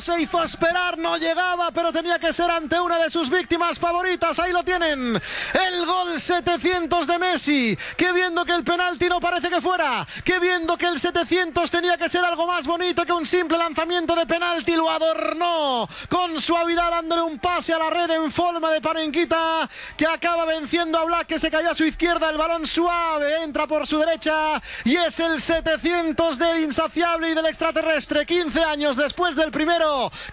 se hizo esperar, no llegaba, pero tenía que ser ante una de sus víctimas favoritas. Ahí lo tienen. El gol 700 de Messi. Que viendo que el penalti no parece que fuera. Que viendo que el 700 tenía que ser algo más bonito que un simple lanzamiento de penalti. Lo adornó con suavidad dándole un pase a la red en forma de Parenquita. Que acaba venciendo a Black que se cayó a su izquierda. El balón suave entra por su derecha. Y es el 700 del insaciable y del extraterrestre. 15 años después del primero.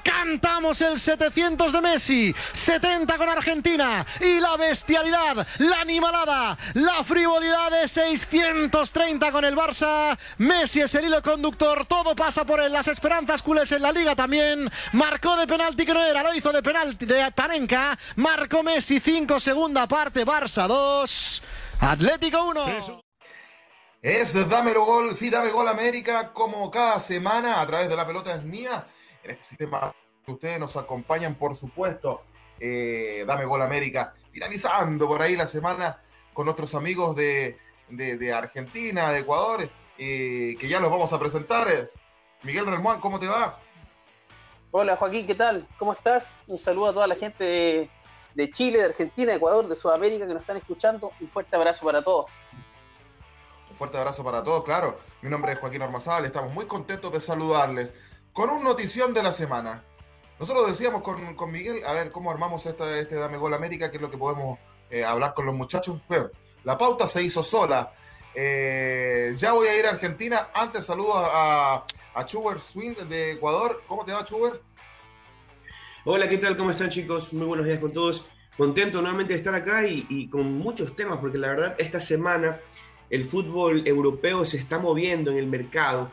Cantamos el 700 de Messi. 70 con Argentina. Y la bestialidad, la animalada, la frivolidad de 630 con el Barça. Messi es el hilo conductor. Todo pasa por él. Las esperanzas culés en la liga también. Marcó de penalti que no era. Lo hizo de penalti de Panenka. Marcó Messi 5 segunda parte. Barça 2. Atlético 1. Es Dámelo Gol, sí, Dame Gol América, como cada semana a través de la pelota es mía. En este sistema ustedes nos acompañan, por supuesto. eh, Dame Gol América, finalizando por ahí la semana con nuestros amigos de, de- de Argentina, de Ecuador, eh, que ya los vamos a presentar. Miguel Relmuán, ¿cómo te va? Hola Joaquín, ¿qué tal? ¿Cómo estás? Un saludo a toda la gente de, de Chile, de Argentina, de Ecuador, de Sudamérica que nos están escuchando. Un fuerte abrazo para todos. Un fuerte abrazo para todos, claro. Mi nombre es Joaquín Ormazal, estamos muy contentos de saludarles con un notición de la semana. Nosotros decíamos con, con Miguel, a ver cómo armamos esta, este Dame Gol América, que es lo que podemos eh, hablar con los muchachos. Bueno, la pauta se hizo sola. Eh, ya voy a ir a Argentina. Antes saludo a, a, a Chuber Swing de Ecuador. ¿Cómo te va, Chuber? Hola, ¿qué tal? ¿Cómo están chicos? Muy buenos días con todos. Contento nuevamente de estar acá y, y con muchos temas, porque la verdad esta semana el fútbol europeo se está moviendo en el mercado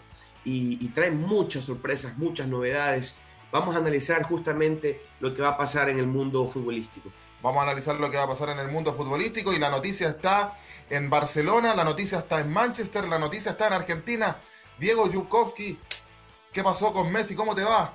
y, y trae muchas sorpresas, muchas novedades. Vamos a analizar justamente lo que va a pasar en el mundo futbolístico. Vamos a analizar lo que va a pasar en el mundo futbolístico y la noticia está en Barcelona, la noticia está en Manchester, la noticia está en Argentina. Diego Yukovsky, ¿qué pasó con Messi? ¿Cómo te va?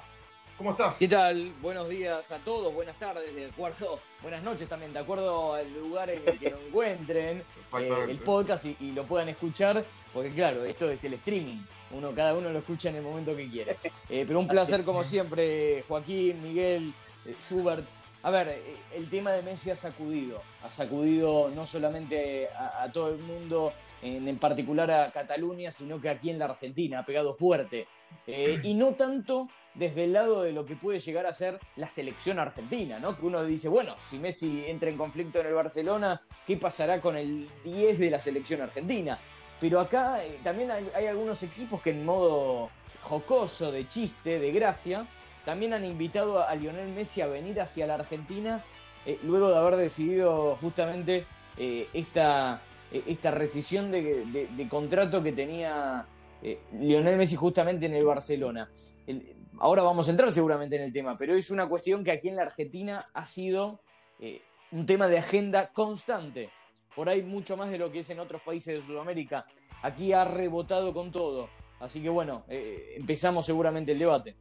¿Cómo estás? ¿Qué tal? Buenos días a todos, buenas tardes, de acuerdo, buenas noches también, de acuerdo al lugar en el que lo encuentren, eh, el podcast y, y lo puedan escuchar, porque claro, esto es el streaming, uno, cada uno lo escucha en el momento que quiere. Eh, pero un placer como siempre, Joaquín, Miguel, eh, Schubert. A ver, eh, el tema de Messi ha sacudido, ha sacudido no solamente a, a todo el mundo, en, en particular a Cataluña, sino que aquí en la Argentina, ha pegado fuerte. Eh, y no tanto desde el lado de lo que puede llegar a ser la selección argentina, ¿no? Que uno dice, bueno, si Messi entra en conflicto en el Barcelona, ¿qué pasará con el 10 de la selección argentina? Pero acá eh, también hay, algunos equipos que en modo jocoso, de chiste, de gracia, también han invitado a, Lionel Messi a venir hacia la Argentina eh, luego de haber decidido justamente eh, esta, esta rescisión de, contrato que tenía Lionel Messi justamente en el Barcelona. El- ahora vamos a entrar seguramente en el tema, pero es una cuestión que aquí en la Argentina ha sido un tema de agenda constante. Por ahí mucho más de lo que es en otros países de Sudamérica. Aquí ha rebotado con todo. Así que bueno, eh, empezamos seguramente el debate.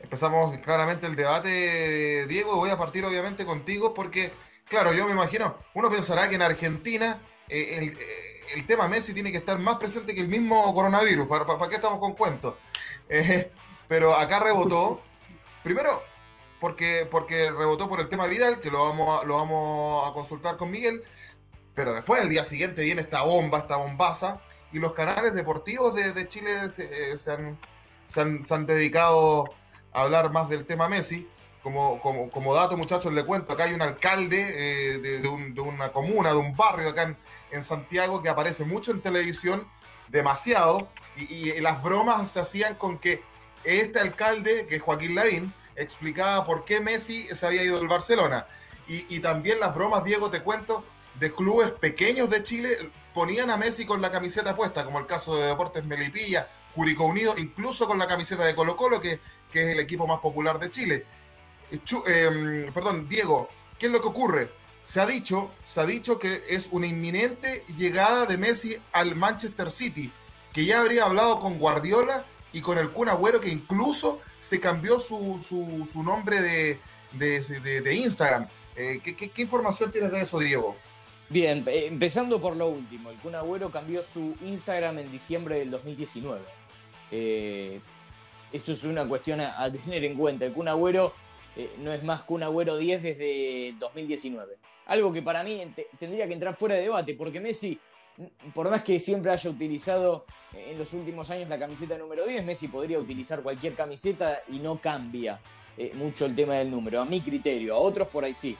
Empezamos claramente el debate, Diego, voy a partir obviamente contigo porque, claro, yo me imagino, uno pensará que en Argentina eh, el, eh, tema Messi tiene que estar más presente que el mismo coronavirus, ¿para, qué estamos con cuentos? Eh, pero acá rebotó, primero porque, porque rebotó por el tema viral, que lo vamos, lo vamos a consultar con Miguel, pero después el día siguiente viene esta bomba, esta bombaza, y los canales deportivos de, de Chile se, eh, se han, se, han, dedicado a hablar más del tema Messi. Como, como, como dato, muchachos, le cuento, acá hay un alcalde eh, de, de un- de una comuna, de un barrio acá en, Santiago que aparece mucho en televisión, demasiado, y, las bromas se hacían con que este alcalde, que es Joaquín Lavín, explicaba por qué Messi se había ido del Barcelona. Y, y, también las bromas, Diego, te cuento, de clubes pequeños de Chile ponían a Messi con la camiseta puesta, como el caso de Deportes Melipilla, Curicó Unido, incluso con la camiseta de Colo Colo, que, que es el equipo más popular de Chile. Em, perdón, Diego, ¿qué es lo que ocurre? Se ha dicho, se ha dicho que es una inminente llegada de Messi al Manchester City, que ya habría hablado con Guardiola y con el Kun Agüero, que incluso se cambió su, su, nombre de, de, Instagram. Eh, ¿qué, qué, información tienes de eso, Diego? Bien, empezando por lo último, el Kun Agüero cambió su Instagram en diciembre del 2019. Eh, esto es una cuestión a, tener en cuenta. El Kun Agüero eh, no es más Kun Agüero 10 desde 2019. Algo que para mí tendría que entrar fuera de debate, porque Messi, por más que siempre haya utilizado eh, en los últimos años la camiseta número 10, Messi podría utilizar cualquier camiseta y no cambia mucho el tema del número, a mi criterio, a otros por ahí sí.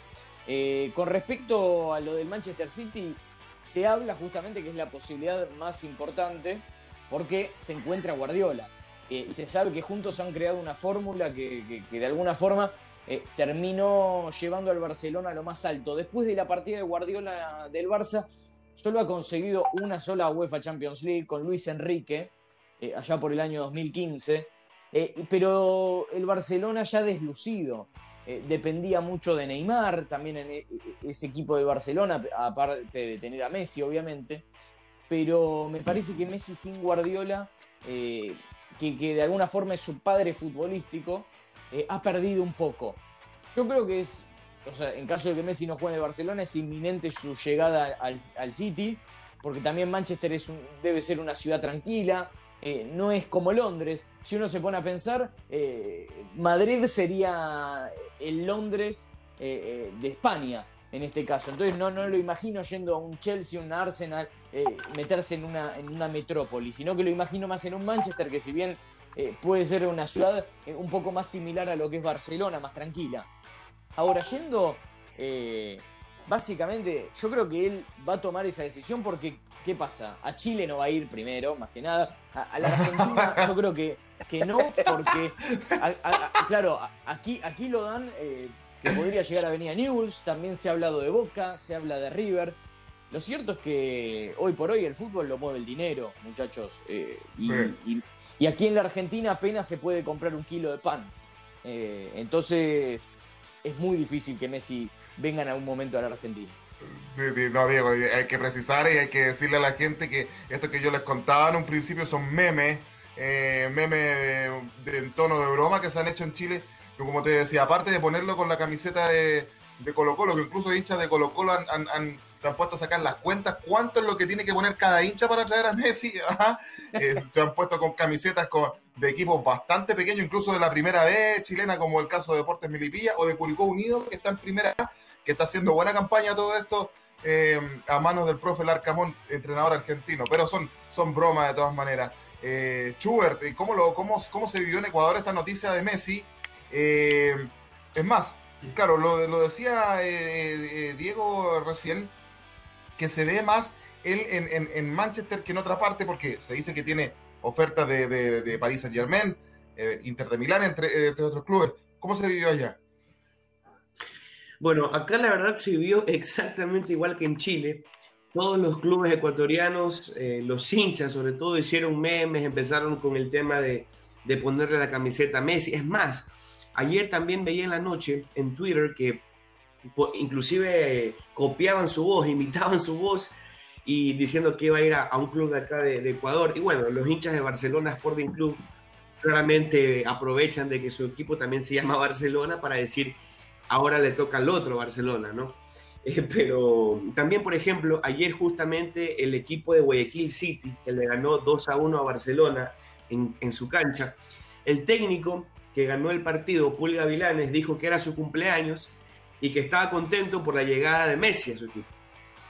Con respecto a lo del Manchester City, se habla justamente que es la posibilidad más importante porque se encuentra Guardiola. Eh, se sabe que juntos han creado una fórmula que, de alguna forma eh, terminó llevando al Barcelona a lo más alto. Después de la partida de Guardiola del Barça, solo ha conseguido una sola UEFA Champions League con Luis Enrique, eh, allá por el año 2015. pero el Barcelona ya deslucido. Dependía mucho de Neymar, también en ese equipo de Barcelona, aparte de tener a Messi, obviamente pero me parece que Messi sin Guardiola, eh, que, de alguna forma es su padre futbolístico, eh, ha perdido un poco. Yo creo que es, en caso de que Messi no juegue en el Barcelona, es inminente su llegada al, City, porque también Manchester es debe ser una ciudad tranquila, eh, no es como Londres. Si uno se pone a pensar, Madrid sería el Londres de España en este caso. Entonces no, no lo imagino yendo a un Chelsea, un Arsenal, eh, meterse en una, en una metrópoli, sino que lo imagino más en un Manchester que si bien eh, puede ser una ciudad eh, un poco más similar a lo que es Barcelona, más tranquila. Ahora, yendo, básicamente, yo creo que él va a tomar esa decisión porque, ¿qué pasa? A Chile no va a ir primero, más que nada. A, la Argentina yo creo que, que no, porque, claro, aquí, aquí lo dan que podría llegar a venir a News, también se ha hablado de Boca, se habla de River. Lo cierto es que hoy por hoy el fútbol lo mueve el dinero, muchachos. Eh, y, aquí en la Argentina apenas se puede comprar un kilo de pan. Eh, entonces es muy difícil que Messi venga en algún momento a la Argentina. Sí, no, Diego, hay que precisar y hay que decirle a la gente que esto que yo les contaba en un principio son memes, eh, memes en tono de broma que se han hecho en Chile como te decía, aparte de ponerlo con la camiseta de, Colo Colo, que incluso hinchas de Colo Colo se han puesto a sacar las cuentas, cuánto es lo que tiene que poner cada hincha para traer a Messi. Eh, se han puesto con camisetas con, de equipos bastante pequeños, incluso de la primera vez chilena, como el caso de Deportes Milipilla o de Curicó Unido, que está en primera, que está haciendo buena campaña todo esto. Eh, a manos del profe Larcamón, entrenador argentino, pero son, son bromas de todas maneras. Eh, Schubert, ¿cómo, lo, cómo, ¿cómo se vivió en Ecuador esta noticia de Messi? Eh, es más, claro, lo, lo decía eh, Diego recién, que se ve más él en, Manchester que en otra parte, porque se dice que tiene ofertas de, de, París Saint Germain, Inter de Milán, entre, otros clubes. ¿Cómo se vivió allá? Bueno, acá la verdad se vivió exactamente igual que en Chile. Todos los clubes ecuatorianos, los hinchas sobre todo, hicieron memes, empezaron con el tema de, de ponerle la camiseta a Messi. Es más, Ayer también veía en la noche en Twitter que inclusive copiaban su voz, imitaban su voz y diciendo que iba a ir a, un club de acá de, Ecuador. Y bueno, los hinchas de Barcelona Sporting Club claramente aprovechan de que su equipo también se llama Barcelona para decir ahora le toca al otro Barcelona, ¿no? Eh, pero también, por ejemplo, ayer justamente el equipo de Guayaquil City, que le ganó 2 a 1 a Barcelona en, en su cancha, el técnico que ganó el partido, Pulga Vilanes, dijo que era su cumpleaños y que estaba contento por la llegada de Messi a su equipo.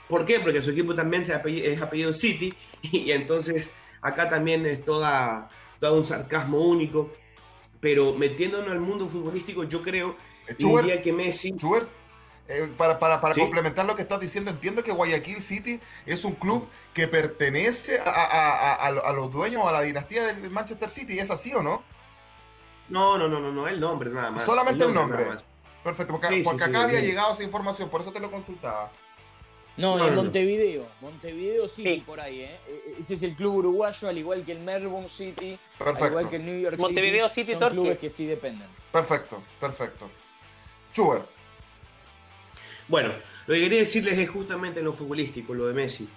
¿Por qué? Porque su equipo también es apellido City y entonces acá también es toda, todo un sarcasmo único. Pero metiéndonos al mundo futbolístico, yo creo diría que Messi. Eh, para para, para complementar lo que estás diciendo, entiendo que Guayaquil City es un club que pertenece a, a, a, a los dueños o a la dinastía del Manchester City. ¿Es así o no? No, no, no, no, no, el nombre nada más. Solamente el nombre. Perfecto, porque, porque acá había llegado esa información, por eso te lo consultaba. No, en Montevideo, Montevideo City por ahí, ¿eh? E-, ese es el club uruguayo, al igual que el Melbourne City, perfecto. al igual que el New York Montevideo City, son clubes que sí dependen. Perfecto, perfecto. Bueno, lo que quería decirles es justamente en lo futbolístico, lo de Messi.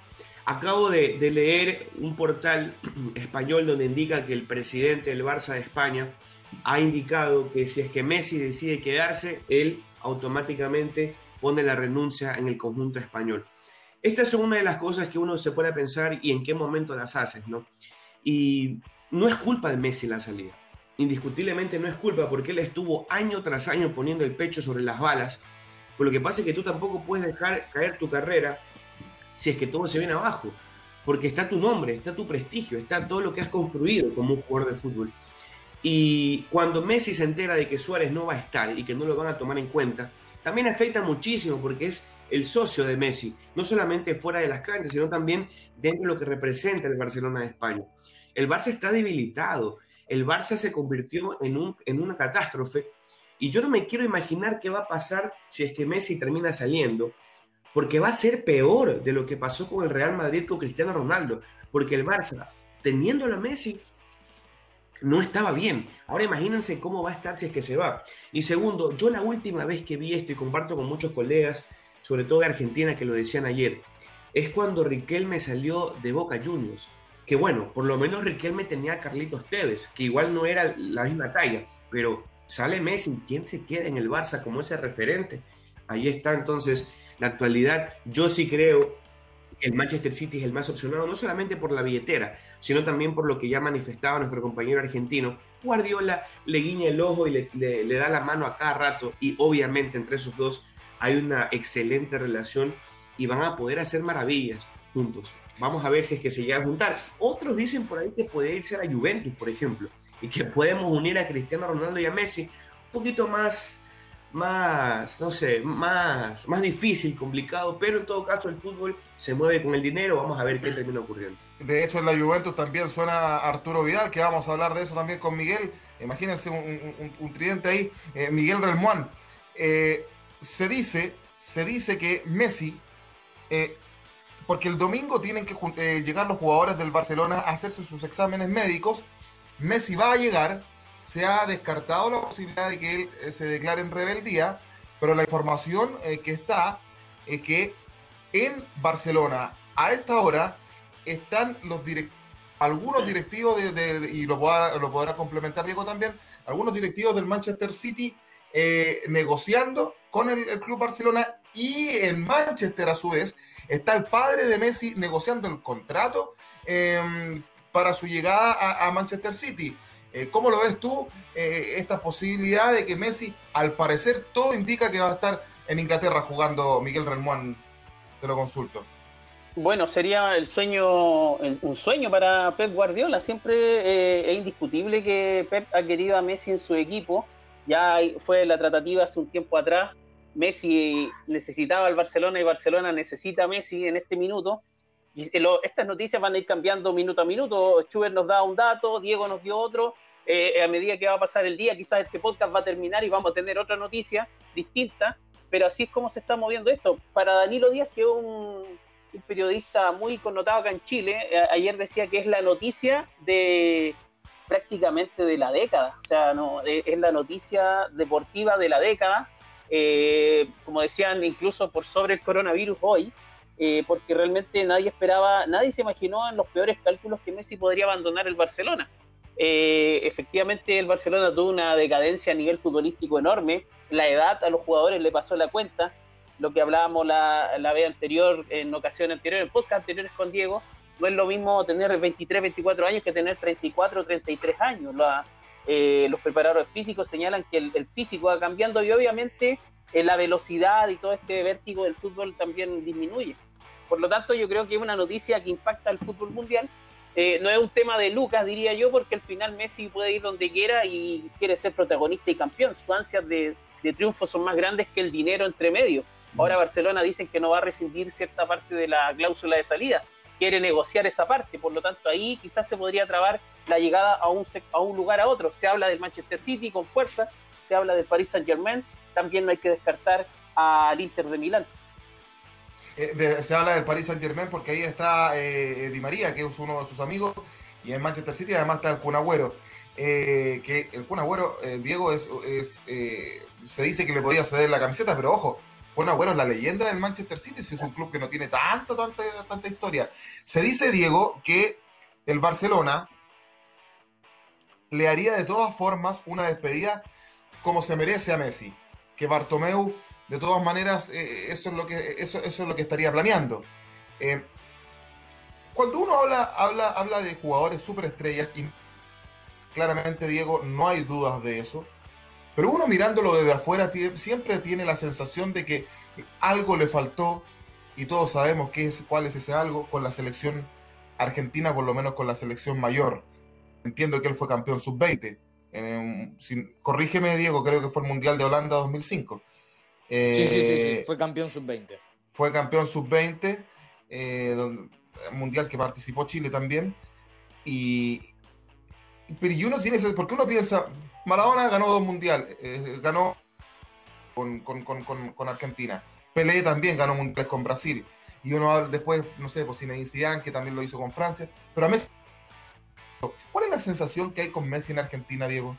Acabo de, de leer un portal español donde indica que el presidente del Barça de España ha indicado que si es que Messi decide quedarse, él automáticamente pone la renuncia en el conjunto español. Estas son una de las cosas que uno se puede pensar y en qué momento las haces, ¿no? Y no es culpa de Messi la salida. Indiscutiblemente no es culpa porque él estuvo año tras año poniendo el pecho sobre las balas. Pero lo que pasa es que tú tampoco puedes dejar caer tu carrera si es que todo se viene abajo. Porque está tu nombre, está tu prestigio, está todo lo que has construido como jugador de fútbol. Y cuando Messi se entera de que Suárez no va a estar y que no lo van a tomar en cuenta, también afecta muchísimo porque es el socio de Messi, no solamente fuera de las canchas, sino también dentro de lo que representa el Barcelona de España. El Barça está debilitado, el Barça se convirtió en, un, en una catástrofe y yo no me quiero imaginar qué va a pasar si es que Messi termina saliendo, porque va a ser peor de lo que pasó con el Real Madrid con Cristiano Ronaldo, porque el Barça, teniendo a Messi, no estaba bien. Ahora imagínense cómo va a estar si es que se va. Y segundo, yo la última vez que vi esto y comparto con muchos colegas, sobre todo de Argentina que lo decían ayer, es cuando Riquelme salió de Boca Juniors. Que bueno, por lo menos Riquelme tenía a Carlitos Tevez, que igual no era la misma talla, pero sale Messi, ¿quién se queda en el Barça como ese referente? Ahí está entonces la actualidad. Yo sí creo el Manchester City es el más opcionado, no solamente por la billetera, sino también por lo que ya manifestaba nuestro compañero argentino. Guardiola le guiña el ojo y le, da la mano a cada rato y obviamente entre esos dos hay una excelente relación y van a poder hacer maravillas juntos. Vamos a ver si es que se llega a juntar. Otros dicen por ahí que puede irse a la Juventus, por ejemplo, y que podemos unir a Cristiano Ronaldo y a Messi un poquito más más, no sé, más, más difícil, complicado, pero en todo caso el fútbol se mueve con el dinero, vamos a ver qué termina ocurriendo. De hecho en la Juventus también suena Arturo Vidal, que vamos a hablar de eso también con Miguel, imagínense un, tridente ahí, eh, Miguel Relmuán. Eh, se dice, se dice que Messi, eh, porque el domingo tienen que llegar los jugadores del Barcelona a hacerse sus exámenes médicos, Messi va a llegar se ha descartado la posibilidad de que él eh, se declare en rebeldía, pero la información eh, que está es que en Barcelona a esta hora están los algunos directivos de, y lo podrá, lo podrá complementar Diego también, algunos directivos del Manchester City eh, negociando con el, club Barcelona y en Manchester a su vez está el padre de Messi negociando el contrato em, para su llegada a Manchester City. Eh, ¿Cómo lo ves tú eh, esta posibilidad de que Messi, al parecer, todo indica que va a estar en Inglaterra jugando Miguel Relmuán? Te lo consulto. Bueno, sería el sueño, un sueño para Pep Guardiola. Siempre eh, es indiscutible que Pep ha querido a Messi en su equipo. Ya fue la tratativa hace un tiempo atrás. Messi necesitaba al Barcelona y Barcelona necesita a Messi en este minuto. Y estas noticias van a ir cambiando minuto a minuto. Schubert nos da un dato, Diego nos dio otro. Eh, a medida que va a pasar el día, quizás este podcast va a terminar y vamos a tener otra noticia distinta. Pero así es como se está moviendo esto. Para Danilo Díaz, que es un, periodista muy connotado acá en Chile, eh, ayer decía que es la noticia de prácticamente de la década. O sea, no, es, la noticia deportiva de la década. Eh, como decían, incluso por sobre el coronavirus hoy. Eh, porque realmente nadie esperaba, nadie se imaginó en los peores cálculos que Messi podría abandonar el Barcelona. Eh, efectivamente, el Barcelona tuvo una decadencia a nivel futbolístico enorme. La edad a los jugadores le pasó la cuenta. Lo que hablábamos la, la vez anterior, en ocasiones anteriores, en podcast anteriores con Diego, no es lo mismo tener 23, 24 años que tener 34, 33 años. Eh, los preparadores físicos señalan que el, físico va cambiando y obviamente la velocidad y todo este vértigo del fútbol también disminuye. Por lo tanto, yo creo que es una noticia que impacta al fútbol mundial. Eh, no es un tema de Lucas, diría yo, porque al final Messi puede ir donde quiera y quiere ser protagonista y campeón. Sus ansias de, triunfo son más grandes que el dinero entre medios. Ahora Barcelona dicen que no va a rescindir cierta parte de la cláusula de salida, quiere negociar esa parte, por lo tanto ahí quizás se podría trabar la llegada a un, lugar a otro. Se habla del Manchester City con fuerza, se habla del Paris Saint Germain, también no hay que descartar al Inter de Milán. Eh, se habla del Paris Saint Germain porque ahí está eh, Di María, que es uno de sus amigos, y en Manchester City además está el Kun Agüero. Eh, que el Kun Agüero, Diego, es, se dice que le podía ceder la camiseta, pero ojo, Agüero es la leyenda del Manchester City, si es un club que no tiene tanta, tanta historia. Se dice, Diego, que el Barcelona le haría de todas formas una despedida como se merece a Messi. Que Bartomeu de todas maneras, eh, eso, es lo que, eso, eso es lo que estaría planeando. Eh, cuando uno habla, habla, habla de jugadores superestrellas, y claramente, Diego, no hay dudas de eso, pero uno mirándolo desde afuera siempre tiene la sensación de que algo le faltó, y todos sabemos qué es, cuál es ese algo, con la selección argentina, por lo menos con la selección mayor. Entiendo que él fue campeón sub-20. corrígeme, Diego, creo que fue el Mundial de Holanda 2005 sí, sí, sí, sí, fue campeón sub-20. Fue campeón sub-20, eh, mundial que participó Chile también. Y, pero y uno tiene ese, porque uno piensa, Maradona ganó dos mundiales, eh, ganó con, con, con, con, Argentina. Pelé también ganó mundiales con Brasil. Y uno después, no sé, pues Zinedine Zidane, que también lo hizo con Francia. Pero a Messi, ¿cuál es la sensación que hay con Messi en Argentina, Diego?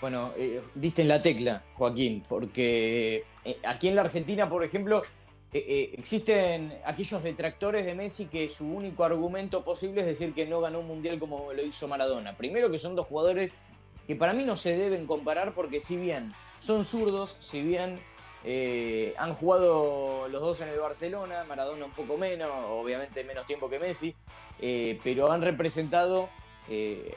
Bueno, eh, diste en la tecla, Joaquín, porque eh, aquí en la Argentina, por ejemplo, existen aquellos detractores de Messi que su único argumento posible es decir que no ganó un mundial como lo hizo Maradona. Primero que son dos jugadores que para mí no se deben comparar porque si bien son zurdos, si bien han jugado los dos en el Barcelona, Maradona un poco menos, obviamente menos tiempo que Messi, pero han representado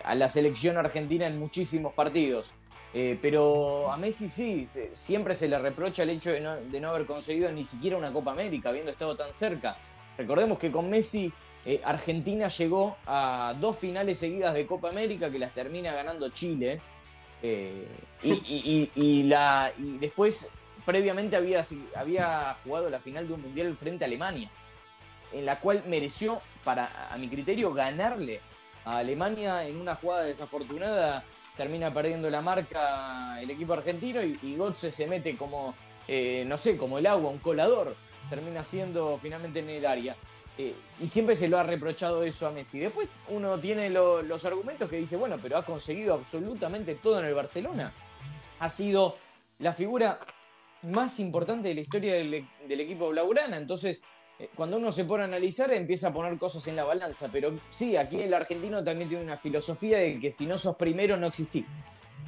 a la selección argentina en muchísimos partidos. Eh, pero a Messi sí, siempre se le reprocha el hecho de no, haber conseguido ni siquiera una Copa América, habiendo estado tan cerca. Recordemos que con Messi eh, Argentina llegó a dos finales seguidas de Copa América que las termina ganando Chile. Eh, y, la, y después, previamente, había, jugado la final de un mundial frente a Alemania, en la cual mereció, para, a mi criterio, ganarle a Alemania en una jugada desafortunada termina perdiendo la marca el equipo argentino y, y se mete como, eh, no sé, como el agua, un colador, termina siendo finalmente en el área. Eh, y siempre se lo ha reprochado eso a Messi. Después uno tiene los argumentos que dice, bueno, pero ha conseguido absolutamente todo en el Barcelona. Ha sido la figura más importante de la historia del, del equipo blaugrana. Entonces, eh, cuando uno se pone a analizar empieza a poner cosas en la balanza, pero sí, aquí el argentino también tiene una filosofía de que si no sos primero no existís.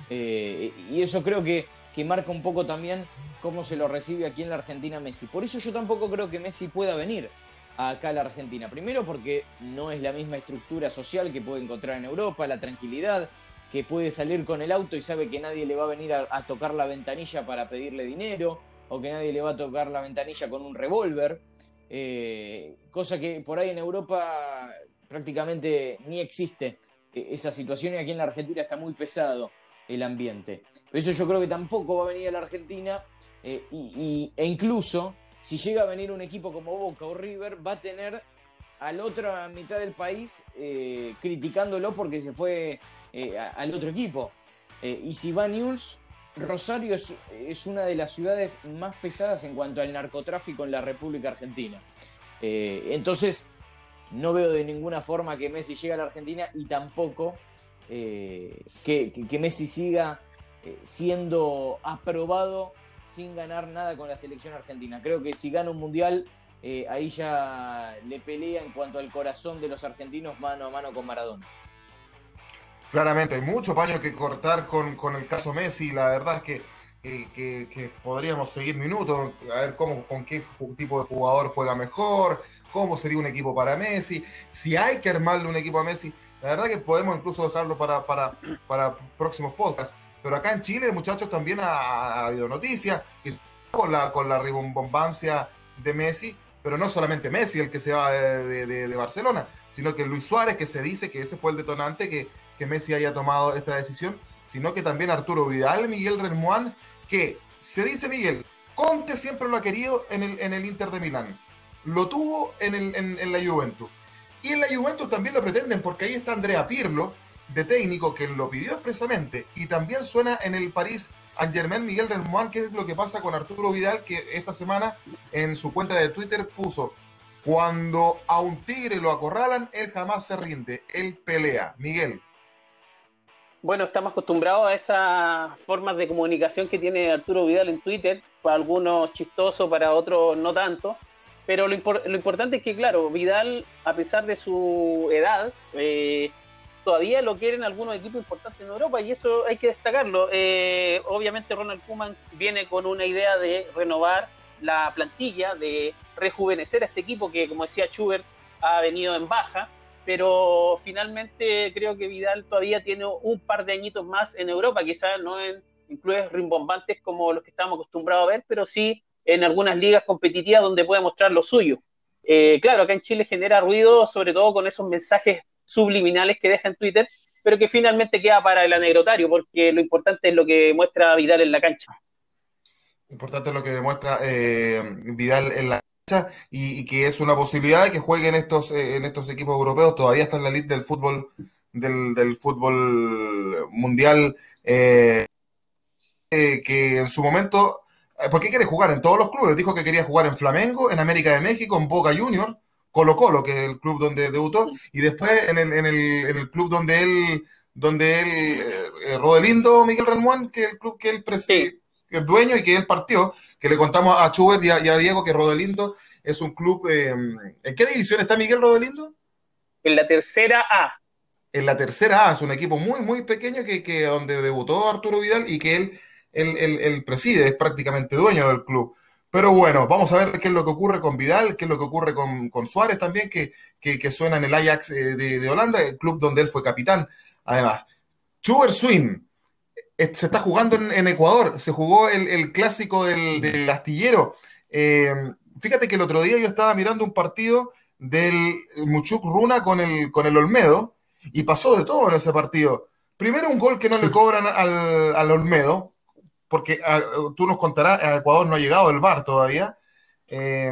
Eh, y eso creo que, que, marca un poco también cómo se lo recibe aquí en la Argentina Messi. Por eso yo tampoco creo que Messi pueda venir acá a la Argentina. Primero porque no es la misma estructura social que puede encontrar en Europa, la tranquilidad, que puede salir con el auto y sabe que nadie le va a venir a tocar la ventanilla para pedirle dinero, o que nadie le va a tocar la ventanilla con un revólver. Eh, cosa que por ahí en Europa prácticamente ni existe e, esa situación y aquí en la Argentina está muy pesado el ambiente. Por eso yo creo que tampoco va a venir a la Argentina eh, e incluso si llega a venir un equipo como Boca o River va a tener a la otra mitad del país eh, criticándolo porque se fue al otro equipo. y si va News Rosario es, una de las ciudades más pesadas en cuanto al narcotráfico en la República Argentina. Eh, entonces, no veo de ninguna forma que Messi llegue a la Argentina y tampoco eh, que, Messi siga eh, siendo aprobado sin ganar nada con la selección argentina. Creo que si gana un mundial, ahí ya le pelea en cuanto al corazón de los argentinos mano a mano con Maradona. Claramente, hay mucho paño que cortar con, el caso Messi. La verdad es que, que, podríamos seguir minutos, a ver cómo, con qué tipo de jugador juega mejor, cómo sería un equipo para Messi, si hay que armarle un equipo a Messi. La verdad que podemos incluso dejarlo para, para, para próximos podcasts. Pero acá en Chile, muchachos, también ha, habido noticias con la, con la ribombombancia de Messi, pero no solamente Messi el que se va de, de Barcelona, sino que Luis Suárez, que se dice que ese fue el detonante que que Messi haya tomado esta decisión, sino que también Arturo Vidal, Miguel Remuán, que se dice Miguel, Conte siempre lo ha querido en el, en el Inter de Milán. Lo tuvo en, el, en, la Juventus. Y en la Juventus también lo pretenden porque ahí está Andrea Pirlo, de técnico, que lo pidió expresamente. Y también suena en el París Saint-Germain Miguel Remuán, que es lo que pasa con Arturo Vidal, que esta semana en su cuenta de Twitter puso, cuando a un tigre lo acorralan, él jamás se rinde, él pelea. Miguel. Bueno, estamos acostumbrados a esas formas de comunicación que tiene Arturo Vidal en Twitter, para algunos chistoso, para otros no tanto. Pero lo, importante es que, claro, Vidal, a pesar de su edad, eh, todavía lo quieren algunos equipos importantes en Europa y eso hay que destacarlo. Eh, obviamente Ronald Koeman viene con una idea de renovar la plantilla, de rejuvenecer a este equipo que, como decía Schubert, ha venido en baja pero finalmente creo que Vidal todavía tiene un par de añitos más en Europa, quizás no en clubes rimbombantes como los que estamos acostumbrados a ver, pero sí en algunas ligas competitivas donde puede mostrar lo suyo. Eh, claro, acá en Chile genera ruido, sobre todo con esos mensajes subliminales que deja en Twitter, pero que finalmente queda para el anecdotario, porque lo importante es lo que muestra Vidal en la cancha. Importante es lo que demuestra eh, Vidal en la y, que es una posibilidad de que jueguen estos, eh, en estos equipos europeos. Todavía está en la lista del fútbol del, fútbol mundial eh, eh, que en su momento, ¿por qué quiere jugar en todos los clubes? Dijo que quería jugar en Flamengo, en América de México, en Boca Juniors, Colo Colo, que es el club donde debutó, y después en el, en el, en el club donde él, donde él, Rodelindo Miguel Ramón, que es el club que él preside es dueño y que él partió, que le contamos a Schubert y a, Diego que Rodelindo es un club. Eh, ¿En qué división está Miguel Rodelindo? En la tercera A. En la tercera A, es un equipo muy, muy pequeño que, que donde debutó Arturo Vidal y que él, él, preside, es prácticamente dueño del club. Pero bueno, vamos a ver qué es lo que ocurre con Vidal, qué es lo que ocurre con, con Suárez también, que, que, suena en el Ajax eh, de, de Holanda, el club donde él fue capitán. Además, Schubert Swing, eh, se está jugando en, Ecuador, se jugó el, clásico del, astillero. Eh, fíjate que el otro día yo estaba mirando un partido del Muchuk Runa con el, con el Olmedo y pasó de todo en ese partido. Primero un gol que no le cobran al, Olmedo, porque ah, tú nos contarás, a Ecuador no ha llegado el VAR todavía. Eh,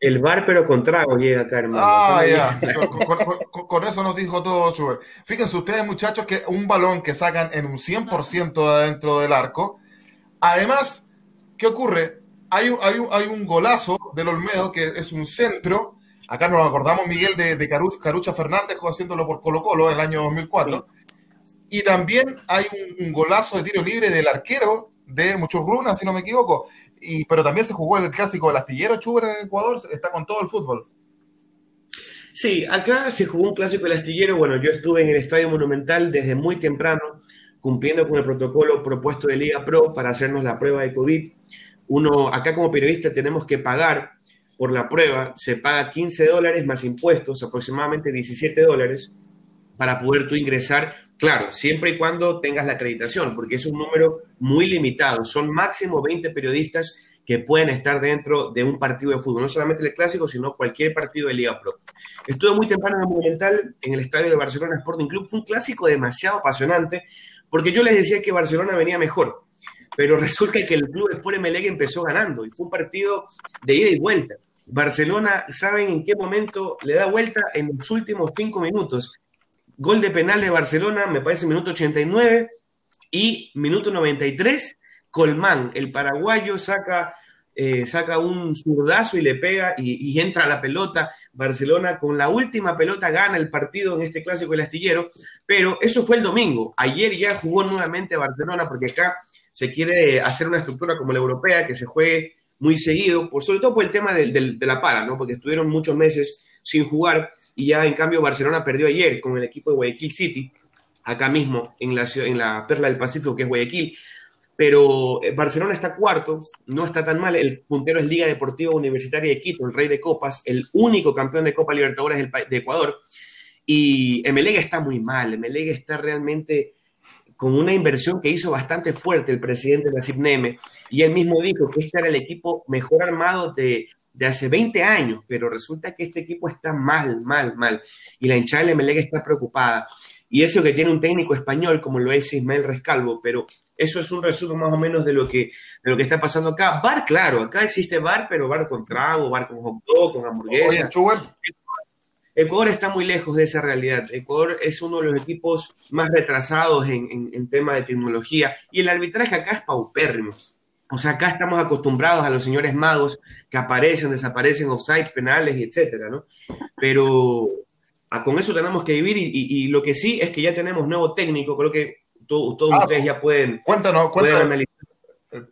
el bar, pero con trago llega acá, hermano. Ah, ya. Con, eso nos dijo todo Schubert. Fíjense ustedes, muchachos, que un balón que sacan en un 100% de adentro del arco. Además, ¿qué ocurre? Hay un, hay un, hay un golazo del Olmedo que es un centro. Acá nos acordamos, Miguel, de, Carucha Fernández haciéndolo por Colo Colo en el año 2004. Y también hay un, golazo de tiro libre del arquero de Muchurruna, si no me equivoco pero también se jugó el clásico del astillero Chuber en Ecuador, está con todo el fútbol. Sí, acá se jugó un clásico del astillero. Bueno, yo estuve en el Estadio Monumental desde muy temprano, cumpliendo con el protocolo propuesto de Liga Pro para hacernos la prueba de COVID. Uno, acá como periodista tenemos que pagar por la prueba, se paga 15 dólares más impuestos, aproximadamente 17 dólares, para poder tú ingresar Claro, siempre y cuando tengas la acreditación, porque es un número muy limitado. Son máximo 20 periodistas que pueden estar dentro de un partido de fútbol, no solamente el clásico, sino cualquier partido de Liga Pro. Estuve muy temprano en el Monumental, en el estadio de Barcelona Sporting Club. Fue un clásico demasiado apasionante, porque yo les decía que Barcelona venía mejor, pero resulta que el club Sport Emelec empezó ganando y fue un partido de ida y vuelta. Barcelona, ¿saben en qué momento le da vuelta? En los últimos cinco minutos. Gol de penal de Barcelona, me parece minuto 89 y minuto 93. Colmán, el paraguayo, saca, eh, saca un zurdazo y le pega y, entra a la pelota. Barcelona con la última pelota gana el partido en este clásico del astillero, pero eso fue el domingo. Ayer ya jugó nuevamente Barcelona porque acá se quiere hacer una estructura como la europea, que se juegue muy seguido, por, sobre todo por el tema de, de la para, ¿no? porque estuvieron muchos meses sin jugar y ya en cambio Barcelona perdió ayer con el equipo de Guayaquil City, acá mismo en la, Perla del Pacífico que es Guayaquil. Pero eh, Barcelona está cuarto, no está tan mal. El puntero es Liga Deportiva Universitaria de Quito, el rey de copas, el único campeón de Copa Libertadores de Ecuador. Y Emelega está muy mal. Emelega está realmente con una inversión que hizo bastante fuerte el presidente de la CIPNEME. Y él mismo dijo que este era el equipo mejor armado de, de hace 20 años, pero resulta que este equipo está mal, mal, mal. Y la hinchada de Melec está preocupada. Y eso que tiene un técnico español como lo es Ismael Rescalvo, pero eso es un resumen más o menos de lo que de lo que está pasando acá. Bar, claro, acá existe bar, pero bar con trago, bar con hot dog, con hamburguesa. Ecuador está muy lejos de esa realidad. Ecuador es uno de los equipos más retrasados en, en, tema de tecnología y el arbitraje acá es paupérrimo. O sea, acá estamos acostumbrados a los señores magos que aparecen, desaparecen, offside, penales y etcétera, ¿no? Pero ah, con eso tenemos que vivir y, lo que sí es que ya tenemos nuevo técnico, creo que todos ah, ustedes ya pueden, cuéntanos, cuéntanos. analizar.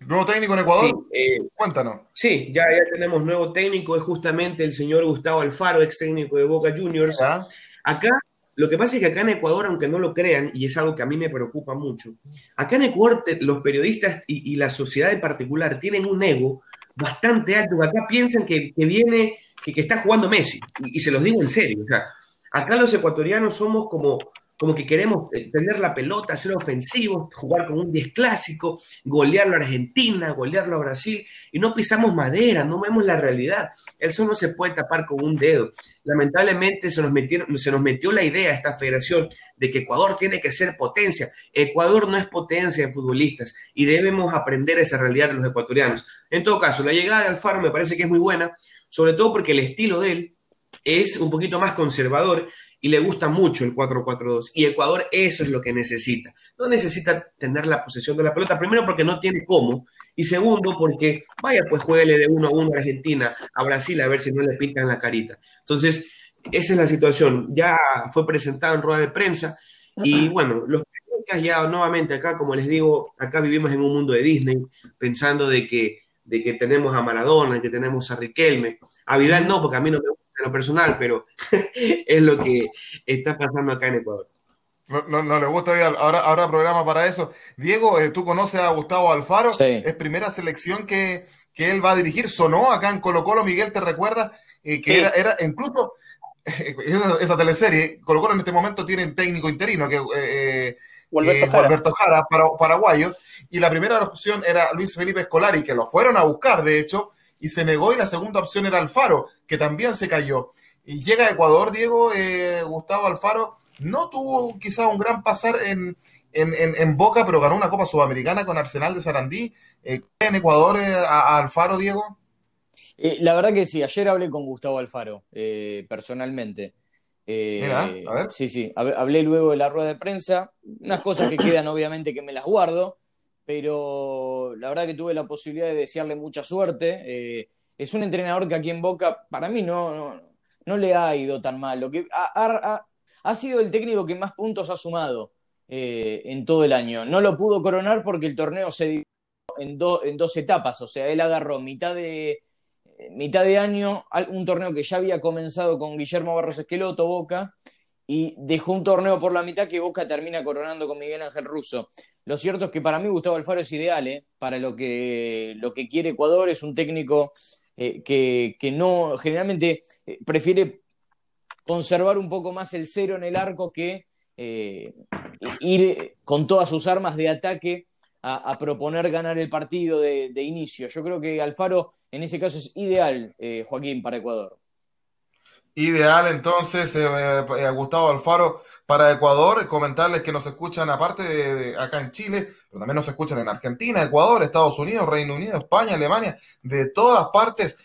¿Nuevo técnico en Ecuador? Sí, eh, cuéntanos. Sí, ya, ya tenemos nuevo técnico, es justamente el señor Gustavo Alfaro, ex técnico de Boca Juniors. Acá, lo que pasa es que acá en Ecuador, aunque no lo crean, y es algo que a mí me preocupa mucho, acá en Ecuador los periodistas y, la sociedad en particular tienen un ego bastante alto. Acá piensan que, viene, que, está jugando Messi, y, y, se los digo en serio. O sea, acá los ecuatorianos somos como como que queremos eh, tener la pelota, ser ofensivos, jugar con un 10 clásico, golearlo a Argentina, golearlo a Brasil, y no pisamos madera, no vemos la realidad. Eso no se puede tapar con un dedo. Lamentablemente se nos, metieron, se nos metió la idea a esta federación de que Ecuador tiene que ser potencia. Ecuador no es potencia en futbolistas y debemos aprender esa realidad de los ecuatorianos. En todo caso, la llegada de Alfaro me parece que es muy buena, sobre todo porque el estilo de él es un poquito más conservador y le gusta mucho el 4-4-2. Y Ecuador eso es lo que necesita. No necesita tener la posesión de la pelota, primero porque no tiene cómo, y segundo porque, vaya, pues jueguele de uno a uno a Argentina, a Brasil, a ver si no le pintan la carita. Entonces, esa es la situación. Ya fue presentado en rueda de prensa y bueno, los ya nuevamente acá, como les digo, acá vivimos en un mundo de Disney, pensando de que, de que tenemos a Maradona, que tenemos a Riquelme. A Vidal no, porque a mí no me gusta lo personal, pero es lo que está pasando acá en Ecuador. No, no, le gusta, ahora, ahora programa para eso. Diego, eh, tú conoces a Gustavo Alfaro, es primera selección que, que, él va a dirigir, sonó acá en Colo Colo, Miguel, ¿te recuerda? Eh, que era, era incluso esa, teleserie, Colo Colo en este momento tiene un técnico interino, que eh, Alberto Jara, para, paraguayo, y la primera opción era Luis Felipe Escolari, que lo fueron a buscar, de hecho, y se negó y la segunda opción era Alfaro, que también se cayó. Y llega a Ecuador, Diego, eh, Gustavo Alfaro, no tuvo quizá un gran pasar en, en, Boca, pero ganó una Copa Sudamericana con Arsenal de Sarandí. Eh, ¿En Ecuador eh, a, Alfaro, Diego? la verdad que sí, ayer hablé con Gustavo Alfaro, personalmente. Mira, a ver. Sí, sí, hablé luego de la rueda de prensa, unas cosas que quedan obviamente que me las guardo, pero la verdad que tuve la posibilidad de desearle mucha suerte. Eh, es un entrenador que aquí en Boca, para mí, no, no, le ha ido tan mal. Lo que ha, ha, sido el técnico que más puntos ha sumado eh, en todo el año. No lo pudo coronar porque el torneo se dividió en, en dos etapas. O sea, él agarró mitad de, mitad de año un torneo que ya había comenzado con Guillermo Barros Esqueloto, Boca, y dejó un torneo por la mitad que Boca termina coronando con Miguel Ángel Russo. Lo cierto es que para mí Gustavo Alfaro es ideal ¿eh? para lo que, lo que quiere Ecuador. Es un técnico eh, que, no, generalmente eh, prefiere conservar un poco más el cero en el arco que ir con todas sus armas de ataque a, proponer ganar el partido de, de, inicio. Yo creo que Alfaro en ese caso es ideal, Joaquín, para Ecuador. Ideal entonces, eh, Gustavo Alfaro para Ecuador. Comentarles que nos escuchan aparte de, acá en Chile, pero también nos escuchan en Argentina, Ecuador, Estados Unidos, Reino Unido, España, Alemania, de todas partes.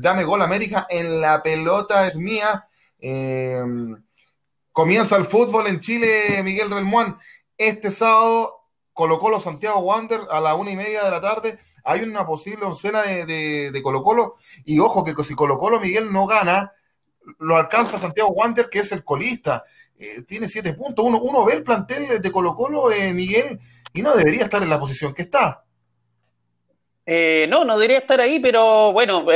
dame gol América en la pelota es mía. Em, comienza el fútbol en Chile, Miguel Relmuán. Este sábado Colo Colo Santiago Wander a la una y media de la tarde. Hay una posible oncena de, de, de Colo Colo. Y ojo que si Colo Colo Miguel no gana, lo alcanza Santiago Wander, que es el colista. Eh, tiene siete puntos. Uno, uno ve el plantel de Colo Colo, eh, Miguel, y no debería estar en la posición que está. Eh, no, no debería estar ahí, pero bueno,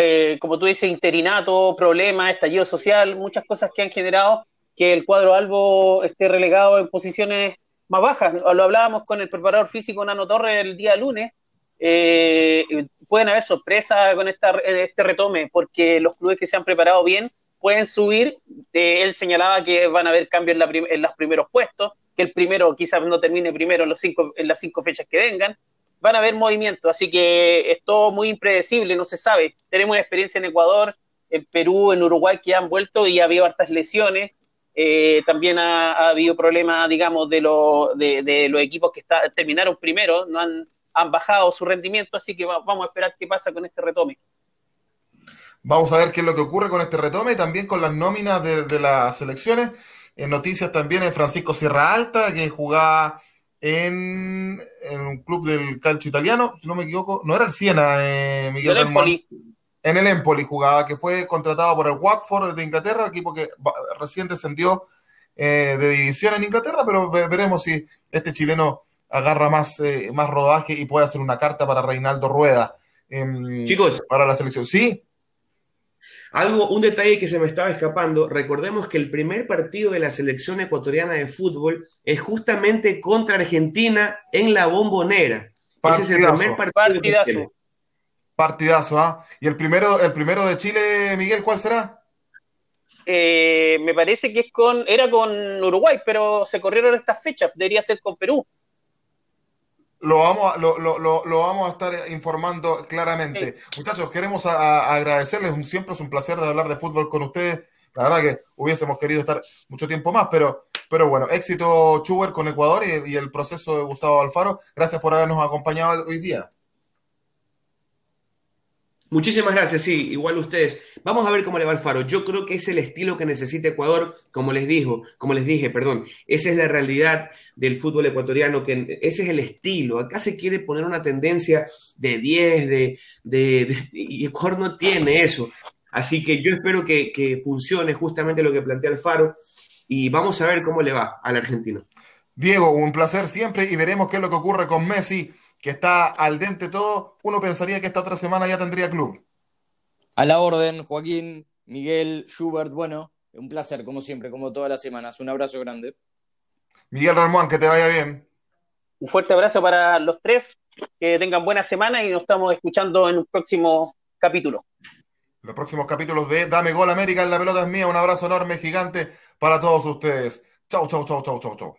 como tú dices, interinato, problemas, estallido social, muchas cosas que han generado que el cuadro Albo esté relegado en posiciones más bajas. Lo hablábamos con el preparador físico Nano Torres el día lunes. pueden haber sorpresas con esta, este retome, porque los clubes que se han preparado bien pueden subir. Eh, él señalaba que van a haber cambios en, los primeros puestos, que el primero quizás no termine primero en, los cinco, en las cinco fechas que vengan. Van a haber movimientos, así que es todo muy impredecible, no se sabe. Tenemos una experiencia en Ecuador, en Perú, en Uruguay que han vuelto y ha habido hartas lesiones. Eh, también ha, habido problemas, digamos, de, de, los equipos que está, terminaron primero, no han, han bajado su rendimiento, así que vamos a esperar qué pasa con este retome. Vamos a ver qué es lo que ocurre con este retome y también con las nóminas de, las selecciones. En noticias también en Francisco Sierra Alta, que jugaba en, un club del calcio italiano, si no me equivoco, no era el Siena, eh, Miguel el Empoli. En el Empoli jugaba, que fue contratado por el Watford de Inglaterra, equipo que recién descendió eh, de división en Inglaterra, pero veremos si este chileno agarra más, eh, más rodaje y puede hacer una carta para Reinaldo Rueda. Em, Chicos, para la selección. Sí. Algo, un detalle que se me estaba escapando. Recordemos que el primer partido de la selección ecuatoriana de fútbol es justamente contra Argentina en la bombonera. Ese es el primer partido. Partidazo. Partidazo, ¿ah? ¿Y el primero, el primero de Chile, Miguel, cuál será? Eh, me parece que es con, era con Uruguay, pero se corrieron estas fechas, debería ser con Perú. Lo vamos, a, lo, lo, lo, vamos a estar informando claramente. Muchachos, queremos agradecerles, siempre es un placer de hablar de fútbol con ustedes. La verdad que hubiésemos querido estar mucho tiempo más, pero, pero bueno, éxito Chuber con Ecuador y, y el proceso de Gustavo Alfaro. Gracias por habernos acompañado hoy día. Muchísimas gracias, sí, igual ustedes. Vamos a ver cómo le va el Faro. Yo creo que es el estilo que necesita Ecuador, como les dijo, como les dije, perdón. Esa es la realidad del fútbol ecuatoriano, que ese es el estilo. Acá se quiere poner una tendencia de 10, de, y Ecuador no tiene eso. Así que yo espero que funcione justamente lo que plantea el Faro y vamos a ver cómo le va al argentino. Diego, un placer siempre y veremos qué es lo que ocurre con Messi que está al dente todo, uno pensaría que esta otra semana ya tendría club. A la orden, Joaquín, Miguel, Schubert, bueno, un placer, como siempre, como todas las semanas. Un abrazo grande. Miguel Ramón, que te vaya bien. Un fuerte abrazo para los tres, que tengan buena semana y nos estamos escuchando en un próximo capítulo. Los próximos capítulos de Dame Gol América en la pelota es mía. Un abrazo enorme, gigante para todos ustedes. Chau, chau, chau, chau, chau, chau.